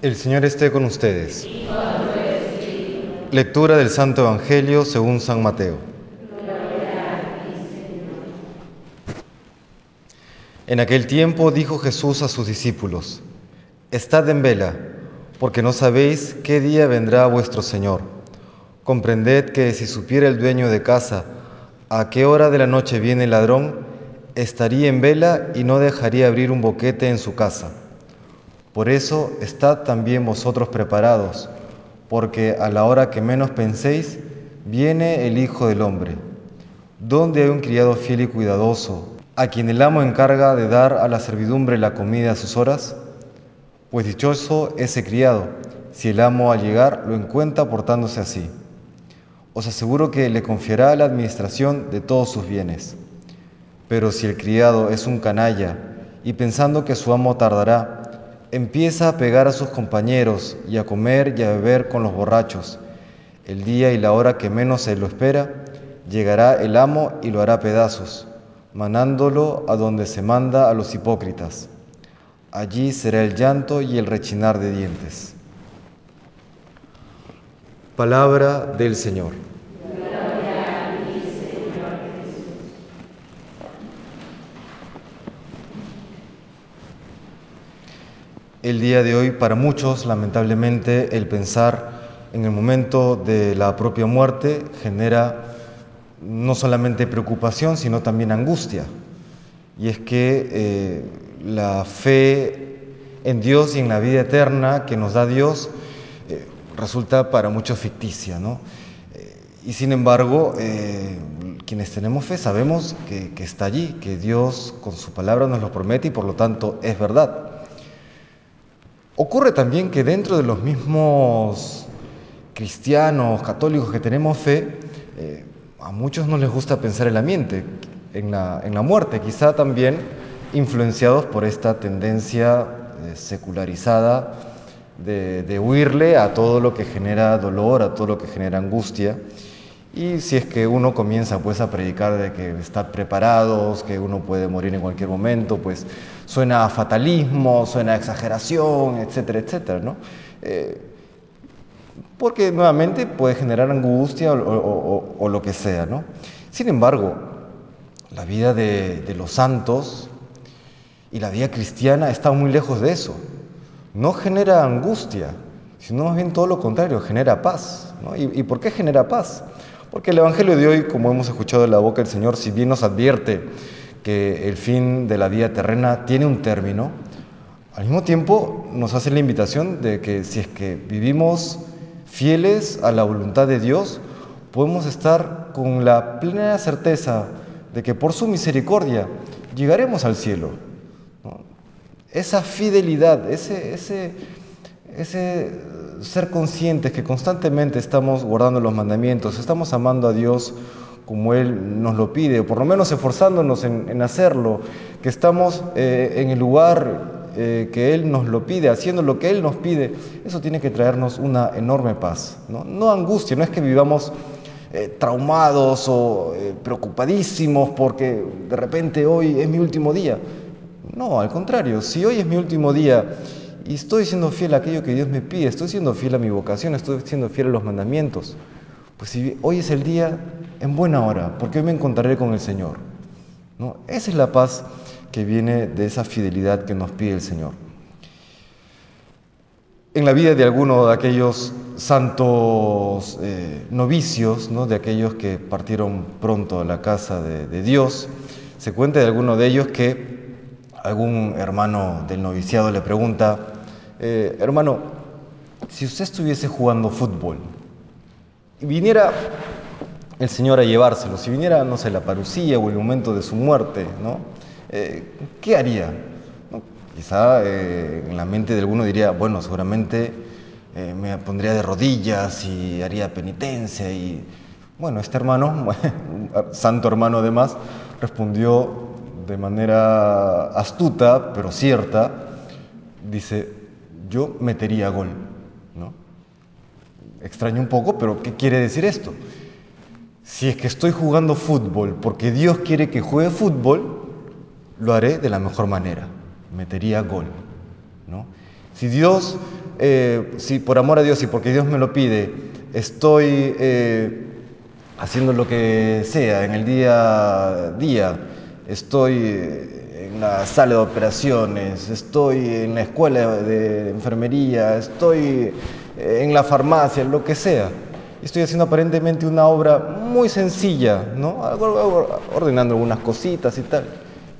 El Señor esté con ustedes. Lectura del Santo Evangelio según San Mateo. En aquel tiempo dijo Jesús a sus discípulos, Estad en vela, porque no sabéis qué día vendrá vuestro Señor. Comprended que si supiera el dueño de casa a qué hora de la noche viene el ladrón, estaría en vela y no dejaría abrir un boquete en su casa. Por eso estad también vosotros preparados, porque a la hora que menos penséis, viene el Hijo del Hombre. ¿Dónde hay un criado fiel y cuidadoso, a quien el amo encarga de dar a la servidumbre la comida a sus horas? Pues dichoso ese criado, si el amo al llegar lo encuentra portándose así. Os aseguro que le confiará la administración de todos sus bienes. Pero si el criado es un canalla y pensando que su amo tardará, empieza a pegar a sus compañeros y a comer y a beber con los borrachos. El día y la hora que menos se lo espera, llegará el amo y lo hará pedazos, mandándolo a donde se manda a los hipócritas. Allí será el llanto y el rechinar de dientes. Palabra del Señor. El día de hoy, para muchos, lamentablemente, el pensar en el momento de la propia muerte genera no solamente preocupación, sino también angustia. Y es que eh, la fe en Dios y en la vida eterna que nos da Dios eh, resulta para muchos ficticia. ¿no? Eh, y sin embargo, quienes tenemos fe sabemos que, que está allí, que Dios con su palabra nos lo promete y por lo tanto es verdad. Ocurre también que dentro de los mismos cristianos, católicos que tenemos fe, eh, a muchos no les gusta pensar en la, mente, en la, en la muerte, quizá también influenciados por esta tendencia eh, secularizada de, de huirle a todo lo que genera dolor, a todo lo que genera angustia. Y si es que uno comienza pues a predicar de que estar preparados, que uno puede morir en cualquier momento, pues suena a fatalismo, suena a exageración, etcétera, etcétera, ¿no? Eh, porque nuevamente puede generar angustia o, lo que sea, ¿no? Sin embargo, la vida de, los santos y la vida cristiana está muy lejos de eso. No genera angustia, sino más bien todo lo contrario, genera paz. ¿no? ¿Y, ¿Y por qué genera paz? Porque el Evangelio de hoy, como hemos escuchado de la boca del Señor, si bien nos advierte que el fin de la vida terrena tiene un término, al mismo tiempo nos hace la invitación de que si es que vivimos fieles a la voluntad de Dios, podemos estar con la plena certeza de que por su misericordia llegaremos al cielo. Esa fidelidad, ese, ese, ese ser conscientes que constantemente estamos guardando los mandamientos, estamos amando a Dios como Él nos lo pide, o por lo menos esforzándonos en, hacerlo, que estamos eh, en el lugar eh, que Él nos lo pide, haciendo lo que Él nos pide, eso tiene que traernos una enorme paz. No, angustia, no es que vivamos eh, traumados o preocupadísimos porque de repente hoy es mi último día. No, al contrario, si hoy es mi último día y estoy siendo fiel a aquello que Dios me pide, estoy siendo fiel a mi vocación, estoy siendo fiel a los mandamientos. Pues si hoy es el día, en buena hora, porque hoy me encontraré con el Señor. ¿no? Esa es la paz que viene de esa fidelidad que nos pide el Señor. En la vida de alguno de aquellos santos eh, novicios, ¿no? de aquellos que partieron pronto a la casa de, de Dios, se cuenta de alguno de ellos que algún hermano del noviciado le pregunta, eh, hermano, si usted estuviese jugando fútbol y viniera el Señor a llevárselo, si viniera, no sé, la parucía o el momento de su muerte, ¿no? Eh, ¿Qué haría? Quizá eh, en la mente de alguno diría, bueno, seguramente me pondría de rodillas y haría penitencia y, bueno, este hermano, santo hermano además, respondió de manera astuta, pero cierta, dice, yo metería gol. ¿no? Extraño un poco, pero ¿qué quiere decir esto? Si es que estoy jugando fútbol porque Dios quiere que juegue fútbol, lo haré de la mejor manera, metería gol. ¿no? Si Dios eh, si por amor a Dios y porque Dios me lo pide, estoy eh, haciendo lo que sea en el día a día, estoy en la sala de operaciones, estoy en la escuela de enfermería, estoy en la farmacia, lo que sea. Estoy haciendo aparentemente una obra muy sencilla, ¿no? ordenando algunas cositas y tal.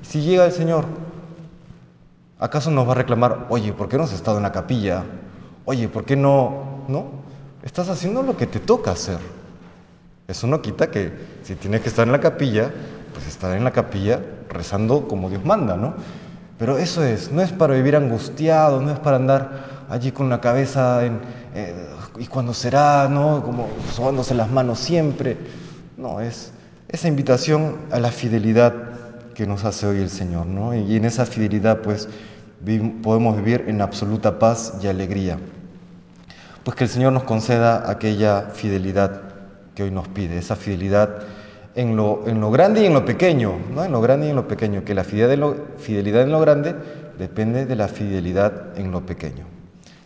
Si llega el Señor, ¿acaso nos va a reclamar, oye, ¿por qué no has estado en la capilla? Oye, ¿por qué no? ¿No? Estás haciendo lo que te toca hacer. Eso no quita que si tienes que estar en la capilla, pues en la capilla rezando como Dios manda, ¿no? Pero eso es, no es para vivir angustiado, no es para andar allí con la cabeza en, eh, y cuando será, ¿no? Como sobándose las manos siempre. No, es esa invitación a la fidelidad que nos hace hoy el Señor, ¿no? Y en esa fidelidad, pues, podemos vivir en absoluta paz y alegría. Pues que el Señor nos conceda aquella fidelidad que hoy nos pide, esa fidelidad en lo, en lo grande y en lo pequeño, ¿no? en lo grande y en lo pequeño, que la fidelidad en lo, fidelidad en lo grande depende de la fidelidad en lo pequeño.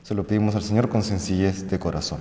Se lo pedimos al Señor con sencillez de corazón.